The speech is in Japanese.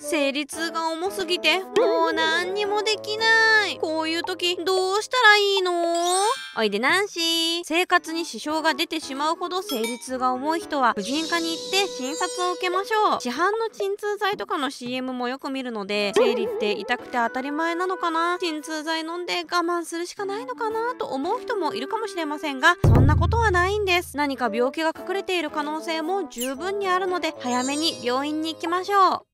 生理痛が重すぎてもう何にもできない。こういう時どうしたらいいの？おいでナンシー。生活に支障が出てしまうほど生理痛が重い人は婦人科に行って診察を受けましょう。市販の鎮痛剤とかの CM もよく見るので生理って痛くて当たり前なのかな？鎮痛剤飲んで我慢するしかないのかな？と思う人もいるかもしれませんがそんなことはないんです。何か病気が隠れている可能性も十分にあるので早めに病院に行きましょう。